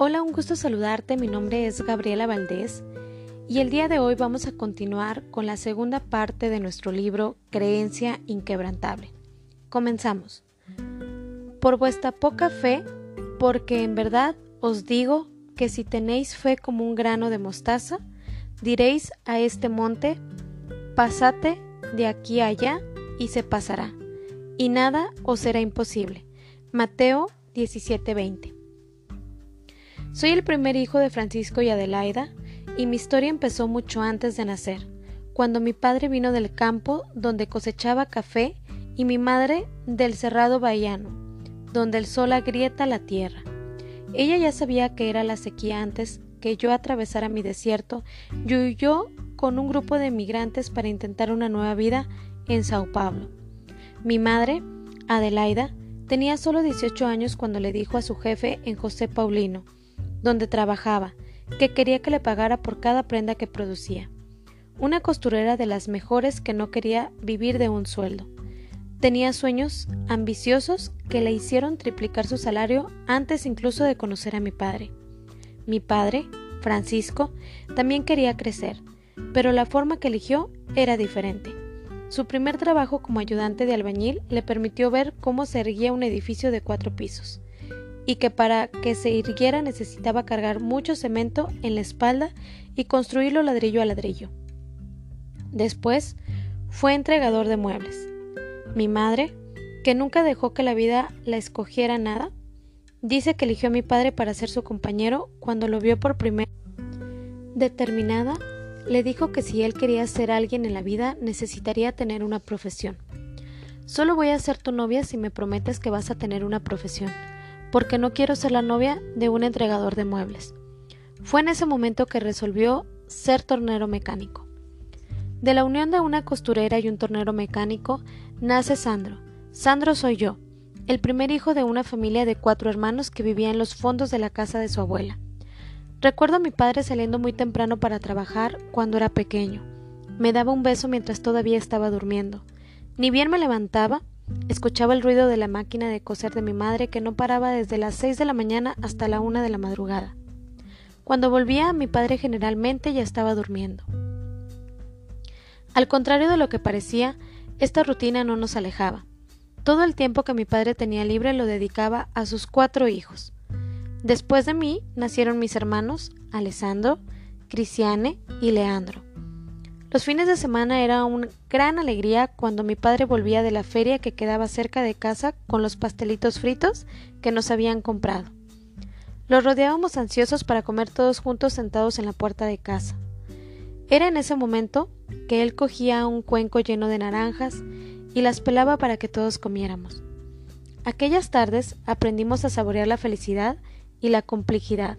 Hola, un gusto saludarte. Mi nombre es Gabriela Valdés y el día de hoy vamos a continuar con la segunda parte de nuestro libro Creencia Inquebrantable. Comenzamos. Por vuestra poca fe, porque en verdad os digo que si tenéis fe como un grano de mostaza, diréis a este monte, pasate de aquí a allá y se pasará, y nada os será imposible. Mateo 17:20 Soy el primer hijo de Francisco y Adelaida, y mi historia empezó mucho antes de nacer, cuando mi padre vino del campo donde cosechaba café y mi madre del cerrado bahiano, donde el sol agrieta la tierra. Ella ya sabía que era la sequía antes que yo atravesara mi desierto y huyó con un grupo de migrantes para intentar una nueva vida en Sao Paulo. Mi madre, Adelaida, tenía solo 18 años cuando le dijo a su jefe en José Paulino, donde trabajaba, que quería que le pagara por cada prenda que producía. Una costurera de las mejores que no quería vivir de un sueldo. Tenía sueños ambiciosos que le hicieron triplicar su salario antes incluso de conocer a mi padre. Mi padre, Francisco, también quería crecer, pero la forma que eligió era diferente. Su primer trabajo como ayudante de albañil le permitió ver cómo se erguía un edificio de cuatro pisos, y que para que se irguiera necesitaba cargar mucho cemento en la espalda y construirlo ladrillo a ladrillo. Después fue entregador de muebles. Mi madre, que nunca dejó que la vida la escogiera nada, dice que eligió a mi padre para ser su compañero cuando lo vio por primera Determinada, le dijo que si él quería ser alguien en la vida necesitaría tener una profesión. Solo voy a ser tu novia si me prometes que vas a tener una profesión, porque no quiero ser la novia de un entregador de muebles. Fue en ese momento que resolvió ser tornero mecánico. De la unión de una costurera y un tornero mecánico nace Sandro. Sandro soy yo, el primer hijo de una familia de cuatro hermanos que vivía en los fondos de la casa de su abuela. Recuerdo a mi padre saliendo muy temprano para trabajar cuando era pequeño. Me daba un beso mientras todavía estaba durmiendo. Ni bien me levantaba, escuchaba el ruido de la máquina de coser de mi madre que no paraba desde las seis de la mañana hasta la una de la madrugada. Cuando volvía, mi padre generalmente ya estaba durmiendo. Al contrario de lo que parecía, esta rutina no nos alejaba. Todo el tiempo que mi padre tenía libre lo dedicaba a sus cuatro hijos. Después de mí nacieron mis hermanos Alessandro, Cristiane y Leandro. Los fines de semana era una gran alegría cuando mi padre volvía de la feria que quedaba cerca de casa con los pastelitos fritos que nos habían comprado. Los rodeábamos ansiosos para comer todos juntos sentados en la puerta de casa. Era en ese momento que él cogía un cuenco lleno de naranjas y las pelaba para que todos comiéramos. Aquellas tardes aprendimos a saborear la felicidad y la complejidad.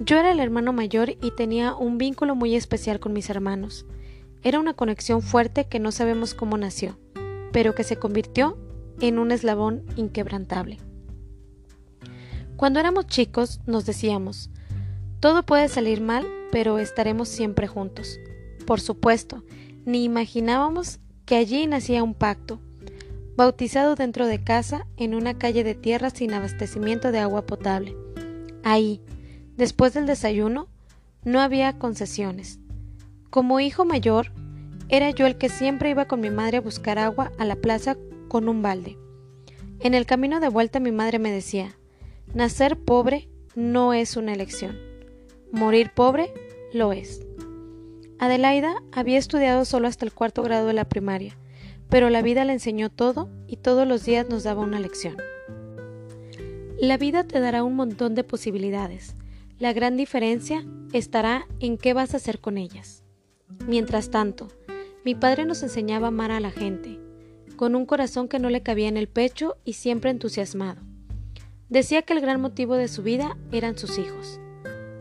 Yo era el hermano mayor y tenía un vínculo muy especial con mis hermanos. Era una conexión fuerte que no sabemos cómo nació, pero que se convirtió en un eslabón inquebrantable. Cuando éramos chicos nos decíamos, todo puede salir mal, pero estaremos siempre juntos. Por supuesto, ni imaginábamos que allí nacía un pacto, bautizado dentro de casa en una calle de tierra sin abastecimiento de agua potable. Ahí, después del desayuno, no había concesiones. Como hijo mayor, era yo el que siempre iba con mi madre a buscar agua a la plaza con un balde. En el camino de vuelta mi madre me decía, nacer pobre no es una elección, morir pobre lo es. Adelaida había estudiado solo hasta el cuarto grado de la primaria, pero la vida le enseñó todo y todos los días nos daba una lección. La vida te dará un montón de posibilidades. La gran diferencia estará en qué vas a hacer con ellas. Mientras tanto, mi padre nos enseñaba a amar a la gente, con un corazón que no le cabía en el pecho y siempre entusiasmado. Decía que el gran motivo de su vida eran sus hijos.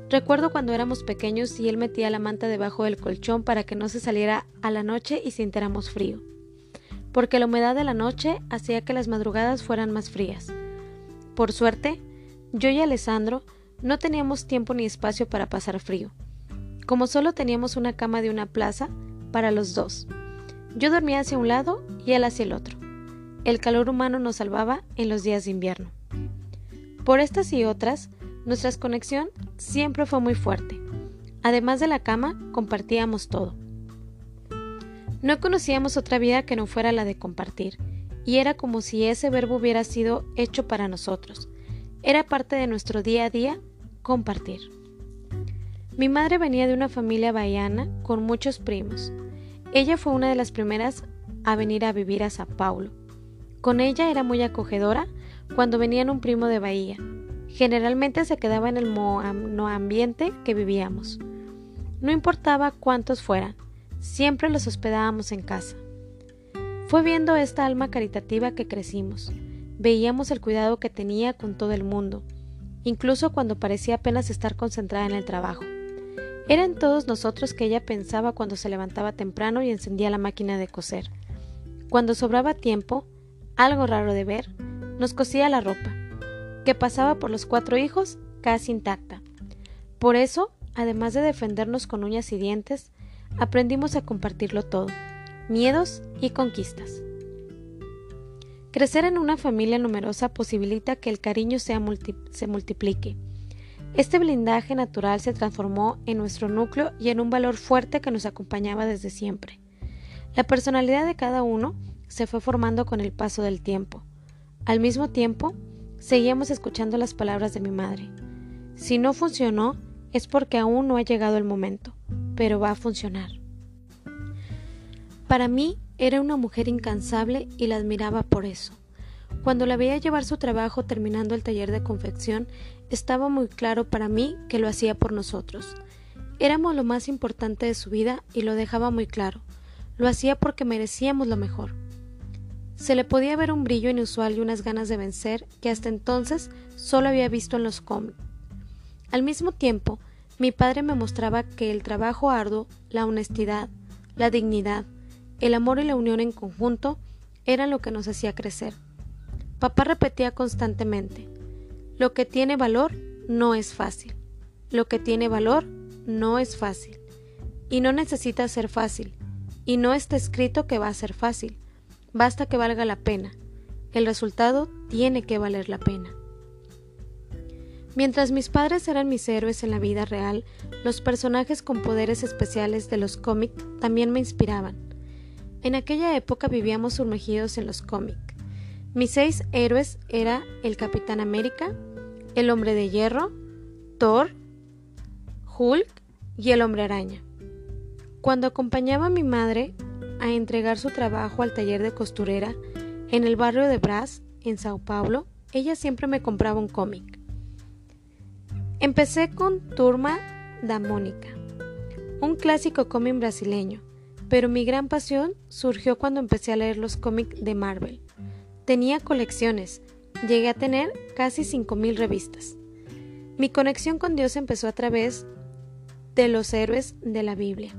Recuerdo cuando éramos pequeños y él metía la manta debajo del colchón para que no se saliera a la noche y sintiéramos frío porque la humedad de la noche hacía que las madrugadas fueran más frías. Por suerte, yo y Alessandro no teníamos tiempo ni espacio para pasar frío, como solo teníamos una cama de una plaza para los dos. Yo dormía hacia un lado y él hacia el otro. El calor humano nos salvaba en los días de invierno. Por estas y otras, nuestra conexión siempre fue muy fuerte. Además de la cama, compartíamos todo. No conocíamos otra vida que no fuera la de compartir, y era como si ese verbo hubiera sido hecho para nosotros. Era parte de nuestro día a día compartir. Mi madre venía de una familia bahiana con muchos primos. Ella fue una de las primeras a venir a vivir a Sao Paulo. Con ella era muy acogedora cuando venían un primo de Bahía. Generalmente se quedaba en el ambiente que vivíamos. No importaba cuántos fueran, siempre los hospedábamos en casa. Fue viendo esta alma caritativa que crecimos. Veíamos el cuidado que tenía con todo el mundo, incluso cuando parecía apenas estar concentrada en el trabajo. Eran todos nosotros que ella pensaba cuando se levantaba temprano y encendía la máquina de coser. Cuando sobraba tiempo, algo raro de ver, nos cosía la ropa, que pasaba por los cuatro hijos casi intacta. Por eso, además de defendernos con uñas y dientes, aprendimos a compartirlo todo, miedos y conquistas. Crecer en una familia numerosa posibilita que el cariño se multiplique. Este blindaje natural se transformó en nuestro núcleo y en un valor fuerte que nos acompañaba desde siempre. La personalidad de cada uno se fue formando con el paso del tiempo. Al mismo tiempo, seguíamos escuchando las palabras de mi madre. Si no funcionó, es porque aún no ha llegado el momento, pero va a funcionar. Para mí era una mujer incansable y la admiraba por eso. Cuando la veía llevar su trabajo terminando el taller de confección, estaba muy claro para mí que lo hacía por nosotros. Éramos lo más importante de su vida y lo dejaba muy claro. Lo hacía porque merecíamos lo mejor. Se le podía ver un brillo inusual y unas ganas de vencer que hasta entonces solo había visto en los cómics. Al mismo tiempo, mi padre me mostraba que el trabajo arduo, la honestidad, la dignidad, el amor y la unión en conjunto eran lo que nos hacía crecer. Papá repetía constantemente, lo que tiene valor no es fácil. Lo que tiene valor no es fácil. Y no necesita ser fácil. Y no está escrito que va a ser fácil. Basta que valga la pena. El resultado tiene que valer la pena. Mientras mis padres eran mis héroes en la vida real, los personajes con poderes especiales de los cómics también me inspiraban. En aquella época vivíamos sumergidos en los cómics. Mis seis héroes eran el Capitán América, el Hombre de Hierro, Thor, Hulk y el Hombre Araña. Cuando acompañaba a mi madre a entregar su trabajo al taller de costurera en el barrio de Brás, en Sao Paulo, ella siempre me compraba un cómic. Empecé con Turma da Mônica, un clásico cómic brasileño pero mi gran pasión surgió cuando empecé a leer los cómics de Marvel. Tenía colecciones, llegué a tener casi 5.000 revistas. Mi conexión con Dios empezó a través de los héroes de la Biblia.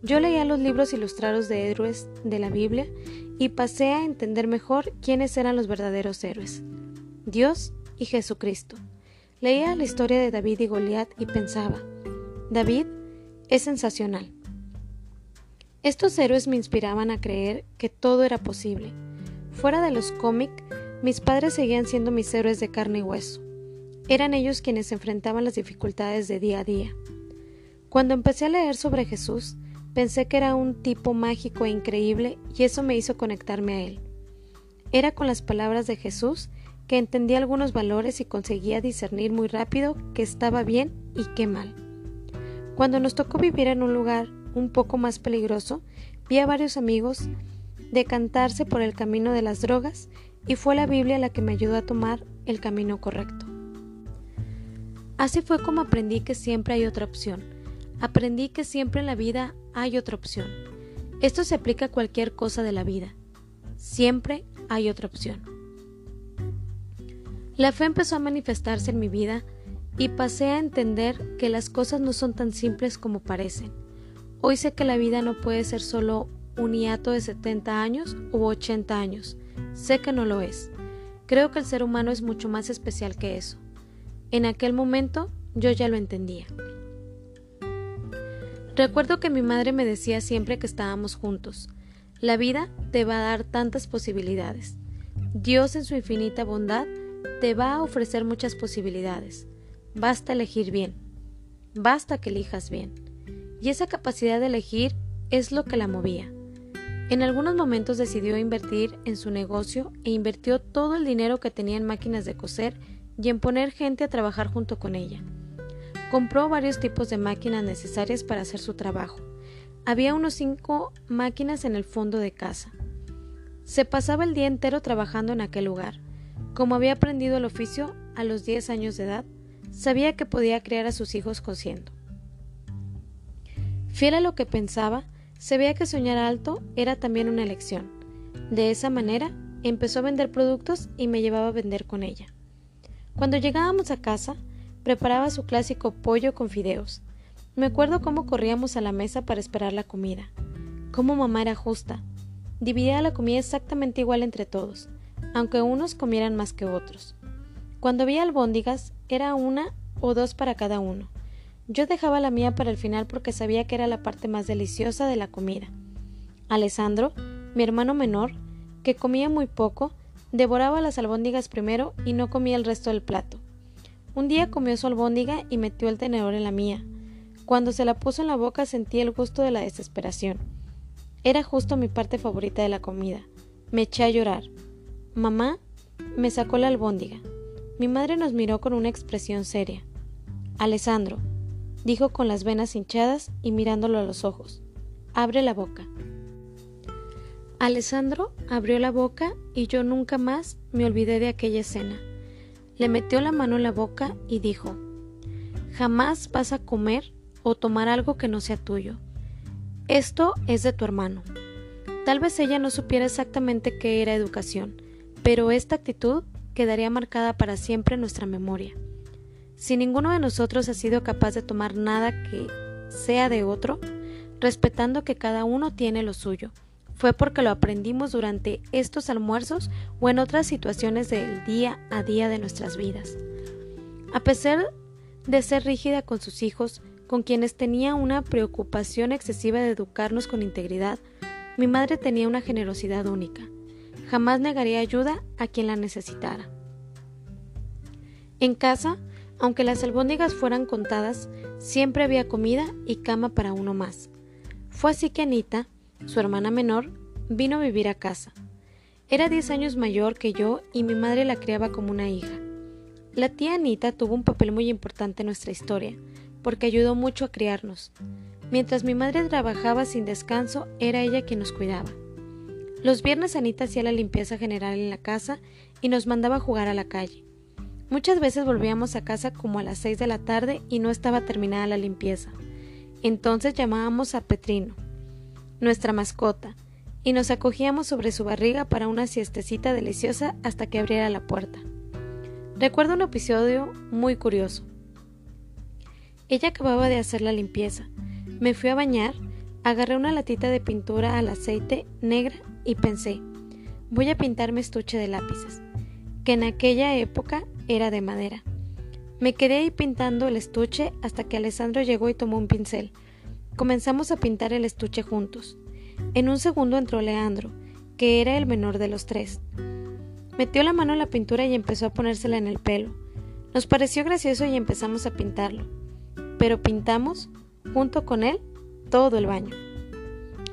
Yo leía los libros ilustrados de héroes de la Biblia y pasé a entender mejor quiénes eran los verdaderos héroes, Dios y Jesucristo. Leía la historia de David y Goliat y pensaba, David es sensacional. Estos héroes me inspiraban a creer que todo era posible. Fuera de los cómics, mis padres seguían siendo mis héroes de carne y hueso. Eran ellos quienes enfrentaban las dificultades de día a día. Cuando empecé a leer sobre Jesús, pensé que era un tipo mágico e increíble y eso me hizo conectarme a él. Era con las palabras de Jesús que entendía algunos valores y conseguía discernir muy rápido qué estaba bien y qué mal. Cuando nos tocó vivir en un lugar un poco más peligroso, vi a varios amigos decantarse por el camino de las drogas y fue la Biblia la que me ayudó a tomar el camino correcto. Así fue como aprendí que siempre hay otra opción. Aprendí que siempre en la vida hay otra opción. Esto se aplica a cualquier cosa de la vida. Siempre hay otra opción. La fe empezó a manifestarse en mi vida y pasé a entender que las cosas no son tan simples como parecen. Hoy sé que la vida no puede ser solo un hiato de 70 años u 80 años. Sé que no lo es. Creo que el ser humano es mucho más especial que eso. En aquel momento yo ya lo entendía. Recuerdo que mi madre me decía siempre que estábamos juntos, la vida te va a dar tantas posibilidades. Dios en su infinita bondad te va a ofrecer muchas posibilidades. Basta elegir bien. Basta que elijas bien. Y esa capacidad de elegir es lo que la movía. En algunos momentos decidió invertir en su negocio e invirtió todo el dinero que tenía en máquinas de coser y en poner gente a trabajar junto con ella. Compró varios tipos de máquinas necesarias para hacer su trabajo. Había unos cinco máquinas en el fondo de casa. Se pasaba el día entero trabajando en aquel lugar. Como había aprendido el oficio a los 10 años de edad, sabía que podía criar a sus hijos cosiendo. Fiel a lo que pensaba, se veía que soñar alto era también una elección. De esa manera, empezó a vender productos y me llevaba a vender con ella. Cuando llegábamos a casa, preparaba su clásico pollo con fideos. Me acuerdo cómo corríamos a la mesa para esperar la comida. Cómo mamá era justa. Dividía la comida exactamente igual entre todos, aunque unos comieran más que otros. Cuando había albóndigas, era una o dos para cada uno. Yo dejaba la mía para el final porque sabía que era la parte más deliciosa de la comida. Alessandro, mi hermano menor, que comía muy poco, devoraba las albóndigas primero y no comía el resto del plato. Un día comió su albóndiga y metió el tenedor en la mía. Cuando se la puso en la boca sentí el gusto de la desesperación. Era justo mi parte favorita de la comida. Me eché a llorar. Mamá me sacó la albóndiga. Mi madre nos miró con una expresión seria. Alessandro, dijo con las venas hinchadas y mirándolo a los ojos. Abre la boca. Alessandro abrió la boca y yo nunca más me olvidé de aquella escena. Le metió la mano en la boca y dijo Jamás vas a comer o tomar algo que no sea tuyo. Esto es de tu hermano. Tal vez ella no supiera exactamente qué era educación, pero esta actitud quedaría marcada para siempre en nuestra memoria. Si ninguno de nosotros ha sido capaz de tomar nada que sea de otro, respetando que cada uno tiene lo suyo, fue porque lo aprendimos durante estos almuerzos o en otras situaciones del día a día de nuestras vidas. A pesar de ser rígida con sus hijos, con quienes tenía una preocupación excesiva de educarnos con integridad, mi madre tenía una generosidad única. Jamás negaría ayuda a quien la necesitara. En casa, aunque las albóndigas fueran contadas, siempre había comida y cama para uno más. Fue así que Anita, su hermana menor, vino a vivir a casa. Era diez años mayor que yo y mi madre la criaba como una hija. La tía Anita tuvo un papel muy importante en nuestra historia, porque ayudó mucho a criarnos. Mientras mi madre trabajaba sin descanso, era ella quien nos cuidaba. Los viernes Anita hacía la limpieza general en la casa y nos mandaba a jugar a la calle. Muchas veces volvíamos a casa como a las seis de la tarde y no estaba terminada la limpieza. Entonces llamábamos a Petrino, nuestra mascota, y nos acogíamos sobre su barriga para una siestecita deliciosa hasta que abriera la puerta. Recuerdo un episodio muy curioso. Ella acababa de hacer la limpieza. Me fui a bañar, agarré una latita de pintura al aceite negra y pensé, voy a pintar mi estuche de lápices, que en aquella época era de madera. Me quedé ahí pintando el estuche hasta que Alessandro llegó y tomó un pincel. Comenzamos a pintar el estuche juntos. En un segundo entró Leandro, que era el menor de los tres. Metió la mano en la pintura y empezó a ponérsela en el pelo. Nos pareció gracioso y empezamos a pintarlo. Pero pintamos, junto con él, todo el baño.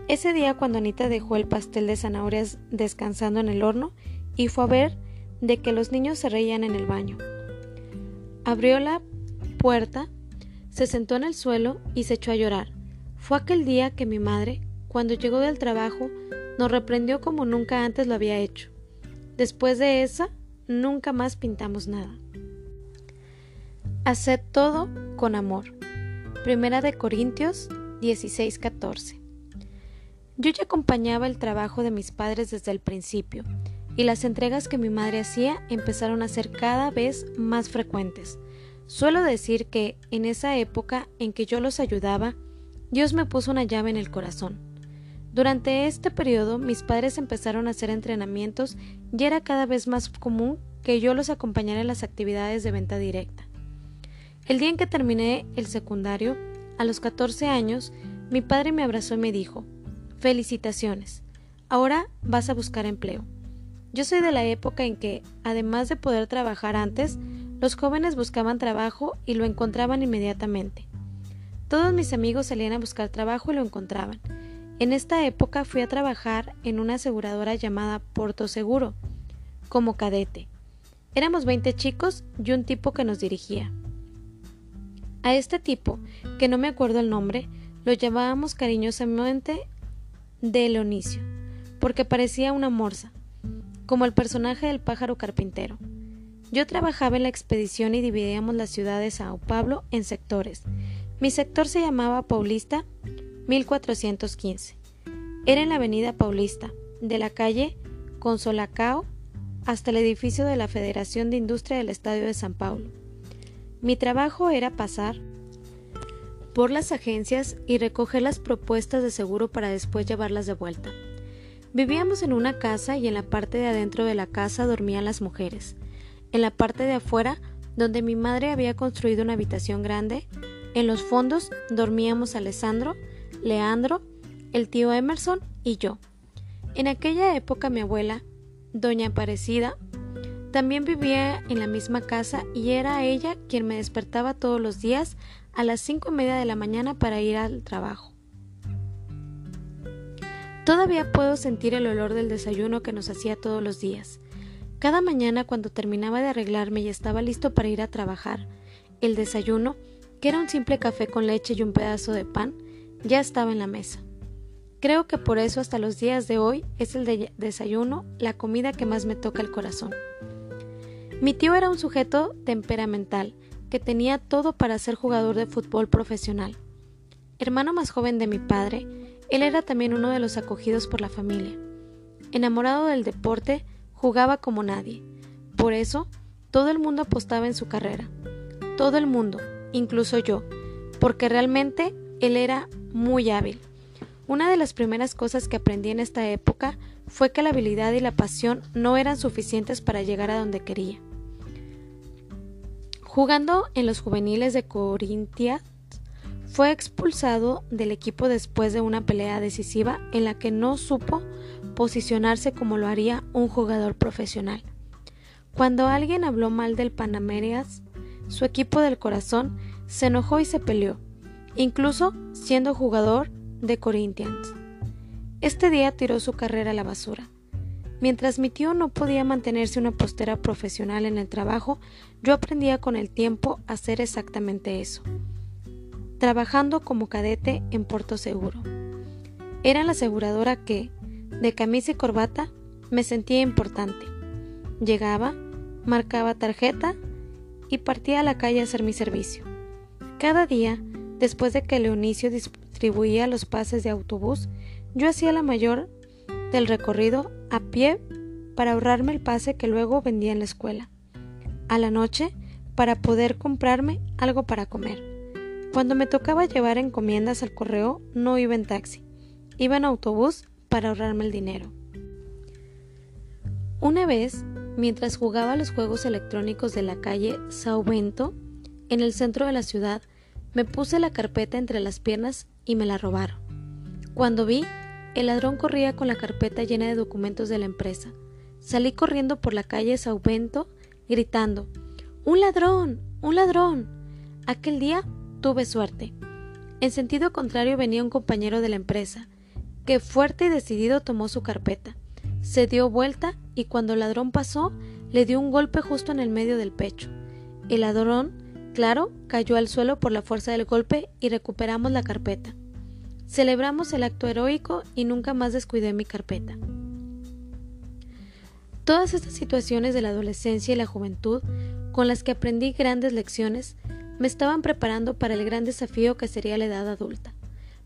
Ese día cuando Anita dejó el pastel de zanahorias descansando en el horno y fue a ver de que los niños se reían en el baño. Abrió la puerta, se sentó en el suelo y se echó a llorar. Fue aquel día que mi madre, cuando llegó del trabajo, nos reprendió como nunca antes lo había hecho. Después de esa, nunca más pintamos nada. Haced todo con amor. Primera de Corintios 16:14. Yo ya acompañaba el trabajo de mis padres desde el principio y las entregas que mi madre hacía empezaron a ser cada vez más frecuentes. Suelo decir que en esa época en que yo los ayudaba, Dios me puso una llave en el corazón. Durante este periodo mis padres empezaron a hacer entrenamientos y era cada vez más común que yo los acompañara en las actividades de venta directa. El día en que terminé el secundario, a los 14 años, mi padre me abrazó y me dijo, Felicitaciones, ahora vas a buscar empleo. Yo soy de la época en que, además de poder trabajar antes, los jóvenes buscaban trabajo y lo encontraban inmediatamente. Todos mis amigos salían a buscar trabajo y lo encontraban. En esta época fui a trabajar en una aseguradora llamada Porto Seguro, como cadete. Éramos 20 chicos y un tipo que nos dirigía. A este tipo, que no me acuerdo el nombre, lo llamábamos cariñosamente de Leonicio, porque parecía una morsa como el personaje del pájaro carpintero. Yo trabajaba en la expedición y dividíamos la ciudad de Sao Paulo en sectores. Mi sector se llamaba Paulista 1415. Era en la avenida Paulista, de la calle Consolacao hasta el edificio de la Federación de Industria del Estadio de San Paulo. Mi trabajo era pasar por las agencias y recoger las propuestas de seguro para después llevarlas de vuelta. Vivíamos en una casa y en la parte de adentro de la casa dormían las mujeres. En la parte de afuera, donde mi madre había construido una habitación grande, en los fondos dormíamos Alessandro, Leandro, el tío Emerson y yo. En aquella época mi abuela, doña Aparecida, también vivía en la misma casa y era ella quien me despertaba todos los días a las cinco y media de la mañana para ir al trabajo. Todavía puedo sentir el olor del desayuno que nos hacía todos los días. Cada mañana cuando terminaba de arreglarme y estaba listo para ir a trabajar, el desayuno, que era un simple café con leche y un pedazo de pan, ya estaba en la mesa. Creo que por eso hasta los días de hoy es el desayuno la comida que más me toca el corazón. Mi tío era un sujeto temperamental, que tenía todo para ser jugador de fútbol profesional. Hermano más joven de mi padre, él era también uno de los acogidos por la familia. Enamorado del deporte, jugaba como nadie. Por eso, todo el mundo apostaba en su carrera. Todo el mundo, incluso yo, porque realmente él era muy hábil. Una de las primeras cosas que aprendí en esta época fue que la habilidad y la pasión no eran suficientes para llegar a donde quería. Jugando en los juveniles de Corintia, fue expulsado del equipo después de una pelea decisiva en la que no supo posicionarse como lo haría un jugador profesional. Cuando alguien habló mal del Panamerias, su equipo del corazón se enojó y se peleó, incluso siendo jugador de Corinthians. Este día tiró su carrera a la basura. Mientras mi tío no podía mantenerse una postera profesional en el trabajo, yo aprendía con el tiempo a hacer exactamente eso trabajando como cadete en Puerto Seguro. Era la aseguradora que, de camisa y corbata, me sentía importante. Llegaba, marcaba tarjeta y partía a la calle a hacer mi servicio. Cada día, después de que Leonicio distribuía los pases de autobús, yo hacía la mayor del recorrido a pie para ahorrarme el pase que luego vendía en la escuela. A la noche, para poder comprarme algo para comer. Cuando me tocaba llevar encomiendas al correo, no iba en taxi, iba en autobús para ahorrarme el dinero. Una vez, mientras jugaba los juegos electrónicos de la calle Sao Bento, en el centro de la ciudad, me puse la carpeta entre las piernas y me la robaron. Cuando vi, el ladrón corría con la carpeta llena de documentos de la empresa. Salí corriendo por la calle Sao Bento, gritando ¡Un ladrón! ¡Un ladrón! Aquel día tuve suerte. En sentido contrario venía un compañero de la empresa, que fuerte y decidido tomó su carpeta, se dio vuelta y cuando el ladrón pasó, le dio un golpe justo en el medio del pecho. El ladrón, claro, cayó al suelo por la fuerza del golpe y recuperamos la carpeta. Celebramos el acto heroico y nunca más descuidé mi carpeta. Todas estas situaciones de la adolescencia y la juventud, con las que aprendí grandes lecciones, me estaban preparando para el gran desafío que sería la edad adulta.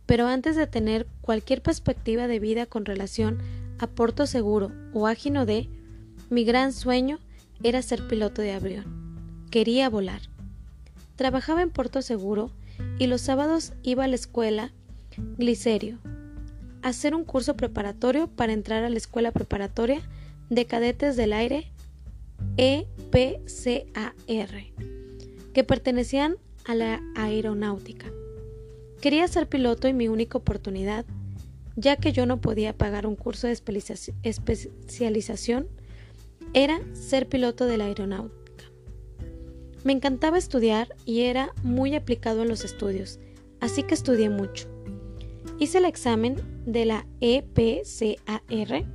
Pero antes de tener cualquier perspectiva de vida con relación a Porto Seguro o a D, mi gran sueño era ser piloto de avión. Quería volar. Trabajaba en Porto Seguro y los sábados iba a la escuela Glicerio a hacer un curso preparatorio para entrar a la escuela preparatoria de cadetes del aire EPCAR que pertenecían a la aeronáutica. Quería ser piloto y mi única oportunidad, ya que yo no podía pagar un curso de especialización, era ser piloto de la aeronáutica. Me encantaba estudiar y era muy aplicado en los estudios, así que estudié mucho. Hice el examen de la EPCAR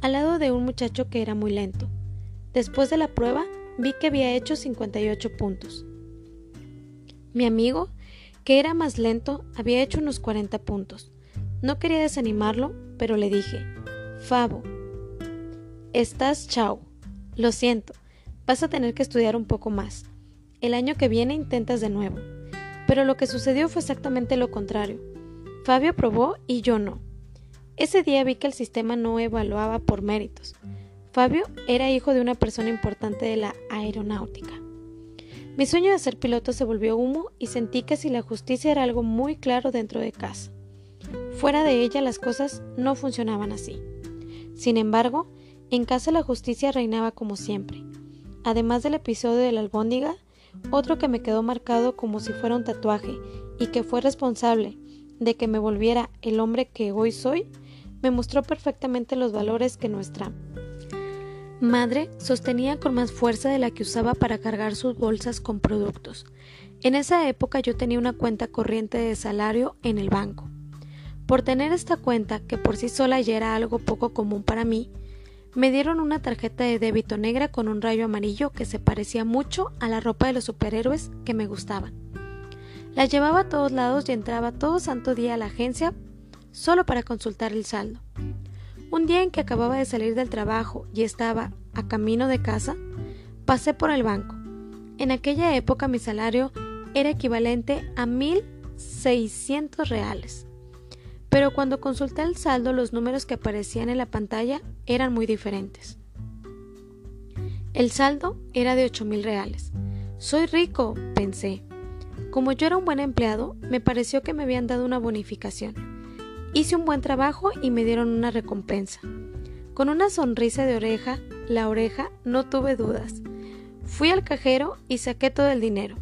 al lado de un muchacho que era muy lento. Después de la prueba, vi que había hecho 58 puntos. Mi amigo, que era más lento, había hecho unos 40 puntos. No quería desanimarlo, pero le dije, Fabo, estás chao. Lo siento, vas a tener que estudiar un poco más. El año que viene intentas de nuevo. Pero lo que sucedió fue exactamente lo contrario. Fabio aprobó y yo no. Ese día vi que el sistema no evaluaba por méritos. Fabio era hijo de una persona importante de la aeronáutica. Mi sueño de ser piloto se volvió humo y sentí que si la justicia era algo muy claro dentro de casa. Fuera de ella las cosas no funcionaban así. Sin embargo, en casa la justicia reinaba como siempre. Además del episodio de la albóndiga, otro que me quedó marcado como si fuera un tatuaje y que fue responsable de que me volviera el hombre que hoy soy, me mostró perfectamente los valores que nuestra madre sostenía con más fuerza de la que usaba para cargar sus bolsas con productos. En esa época yo tenía una cuenta corriente de salario en el banco. Por tener esta cuenta, que por sí sola ya era algo poco común para mí, me dieron una tarjeta de débito negra con un rayo amarillo que se parecía mucho a la ropa de los superhéroes que me gustaban. La llevaba a todos lados y entraba todo santo día a la agencia solo para consultar el saldo. Un día en que acababa de salir del trabajo y estaba a camino de casa, pasé por el banco. En aquella época mi salario era equivalente a 1.600 reales pero cuando consulté el saldo los números que aparecían en la pantalla eran muy diferentes. El saldo era de ocho mil reales. Soy rico, pensé. Como yo era un buen empleado, me pareció que me habían dado una bonificación. Hice un buen trabajo y me dieron una recompensa. Con una sonrisa de oreja, la oreja, no tuve dudas. Fui al cajero y saqué todo el dinero.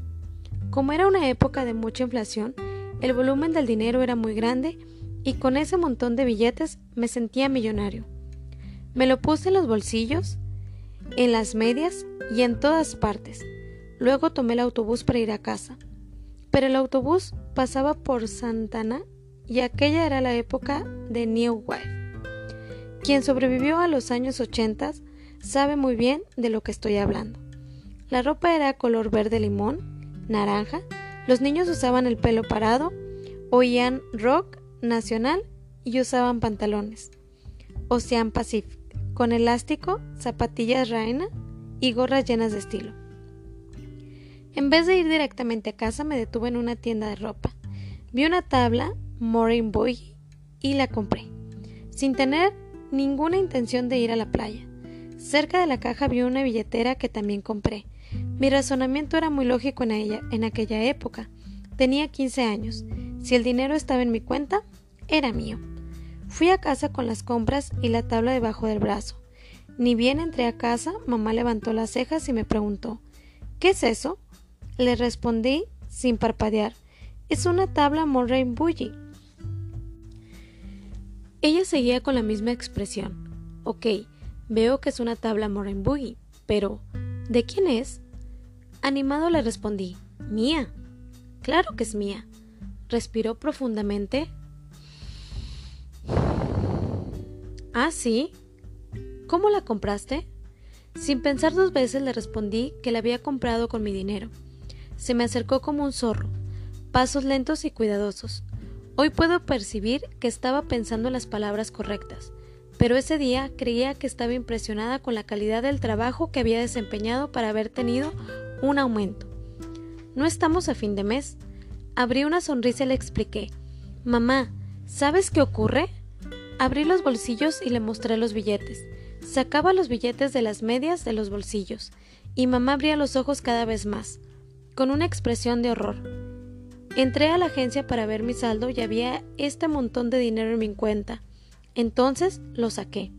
Como era una época de mucha inflación, el volumen del dinero era muy grande y con ese montón de billetes me sentía millonario. Me lo puse en los bolsillos, en las medias y en todas partes. Luego tomé el autobús para ir a casa. Pero el autobús pasaba por Santana y aquella era la época de New Wave. Quien sobrevivió a los años 80 sabe muy bien de lo que estoy hablando. La ropa era color verde limón, naranja, los niños usaban el pelo parado, oían rock nacional y usaban pantalones. Ocean Pacific, con elástico, zapatillas Raina y gorras llenas de estilo. En vez de ir directamente a casa, me detuve en una tienda de ropa. Vi una tabla Morin Boy y la compré, sin tener ninguna intención de ir a la playa. Cerca de la caja vi una billetera que también compré. Mi razonamiento era muy lógico en, ella, en aquella época. Tenía 15 años. Si el dinero estaba en mi cuenta, era mío. Fui a casa con las compras y la tabla debajo del brazo. Ni bien entré a casa, mamá levantó las cejas y me preguntó ¿Qué es eso? Le respondí sin parpadear. Es una tabla Moraine Bully. Ella seguía con la misma expresión. Ok, veo que es una tabla Moraine Boogie, pero ¿de quién es? Animado le respondí, mía. Claro que es mía. Respiró profundamente, Ah, sí. ¿Cómo la compraste? Sin pensar dos veces le respondí que la había comprado con mi dinero. Se me acercó como un zorro, pasos lentos y cuidadosos. Hoy puedo percibir que estaba pensando las palabras correctas, pero ese día creía que estaba impresionada con la calidad del trabajo que había desempeñado para haber tenido un aumento. No estamos a fin de mes. Abrí una sonrisa y le expliqué Mamá, ¿sabes qué ocurre? Abrí los bolsillos y le mostré los billetes. Sacaba los billetes de las medias de los bolsillos, y mamá abría los ojos cada vez más, con una expresión de horror. Entré a la agencia para ver mi saldo y había este montón de dinero en mi cuenta. Entonces lo saqué.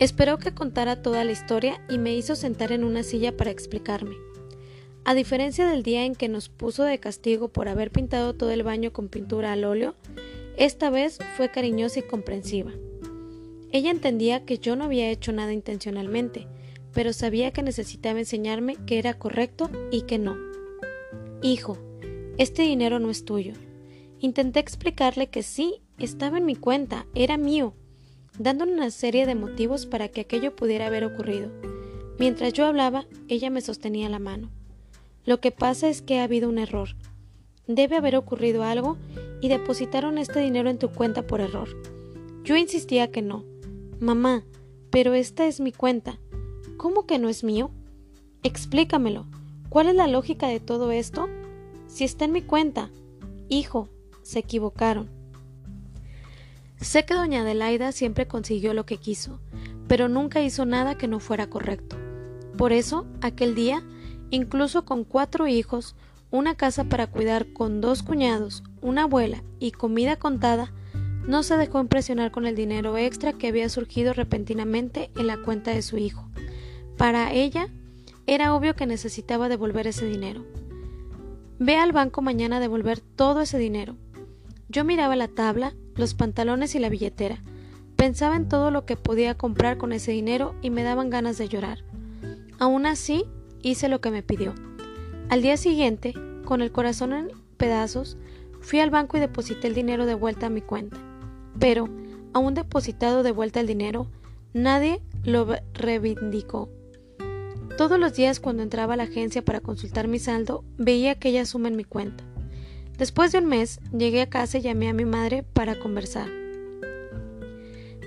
Esperó que contara toda la historia y me hizo sentar en una silla para explicarme. A diferencia del día en que nos puso de castigo por haber pintado todo el baño con pintura al óleo, esta vez fue cariñosa y comprensiva. Ella entendía que yo no había hecho nada intencionalmente, pero sabía que necesitaba enseñarme que era correcto y que no. Hijo, este dinero no es tuyo. Intenté explicarle que sí, estaba en mi cuenta, era mío, dándole una serie de motivos para que aquello pudiera haber ocurrido. Mientras yo hablaba, ella me sostenía la mano. Lo que pasa es que ha habido un error. Debe haber ocurrido algo y depositaron este dinero en tu cuenta por error. Yo insistía que no. Mamá, pero esta es mi cuenta. ¿Cómo que no es mío? Explícamelo. ¿Cuál es la lógica de todo esto? Si está en mi cuenta. Hijo, se equivocaron. Sé que doña Adelaida siempre consiguió lo que quiso, pero nunca hizo nada que no fuera correcto. Por eso, aquel día, incluso con cuatro hijos, una casa para cuidar con dos cuñados, una abuela y comida contada, no se dejó impresionar con el dinero extra que había surgido repentinamente en la cuenta de su hijo. Para ella, era obvio que necesitaba devolver ese dinero. Ve al banco mañana a devolver todo ese dinero. Yo miraba la tabla, los pantalones y la billetera. Pensaba en todo lo que podía comprar con ese dinero y me daban ganas de llorar. Aún así, hice lo que me pidió. Al día siguiente, con el corazón en pedazos, fui al banco y deposité el dinero de vuelta a mi cuenta. Pero, aún depositado de vuelta el dinero, nadie lo reivindicó. Todos los días cuando entraba a la agencia para consultar mi saldo, veía aquella suma en mi cuenta. Después de un mes, llegué a casa y llamé a mi madre para conversar.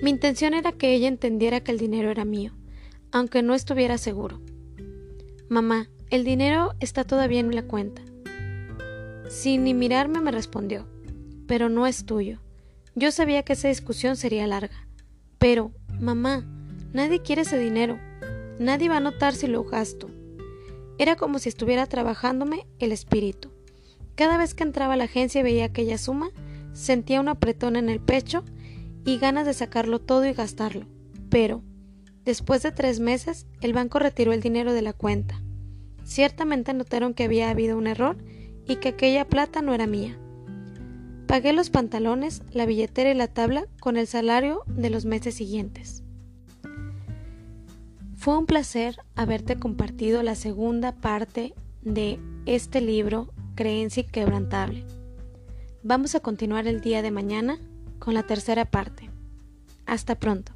Mi intención era que ella entendiera que el dinero era mío, aunque no estuviera seguro. Mamá, el dinero está todavía en la cuenta. Sin ni mirarme me respondió, pero no es tuyo. Yo sabía que esa discusión sería larga. Pero, mamá, nadie quiere ese dinero. Nadie va a notar si lo gasto. Era como si estuviera trabajándome el espíritu. Cada vez que entraba a la agencia y veía aquella suma, sentía un apretón en el pecho y ganas de sacarlo todo y gastarlo. Pero, después de tres meses, el banco retiró el dinero de la cuenta. Ciertamente notaron que había habido un error y que aquella plata no era mía. Pagué los pantalones, la billetera y la tabla con el salario de los meses siguientes. Fue un placer haberte compartido la segunda parte de este libro Creencia Inquebrantable. Vamos a continuar el día de mañana con la tercera parte. Hasta pronto.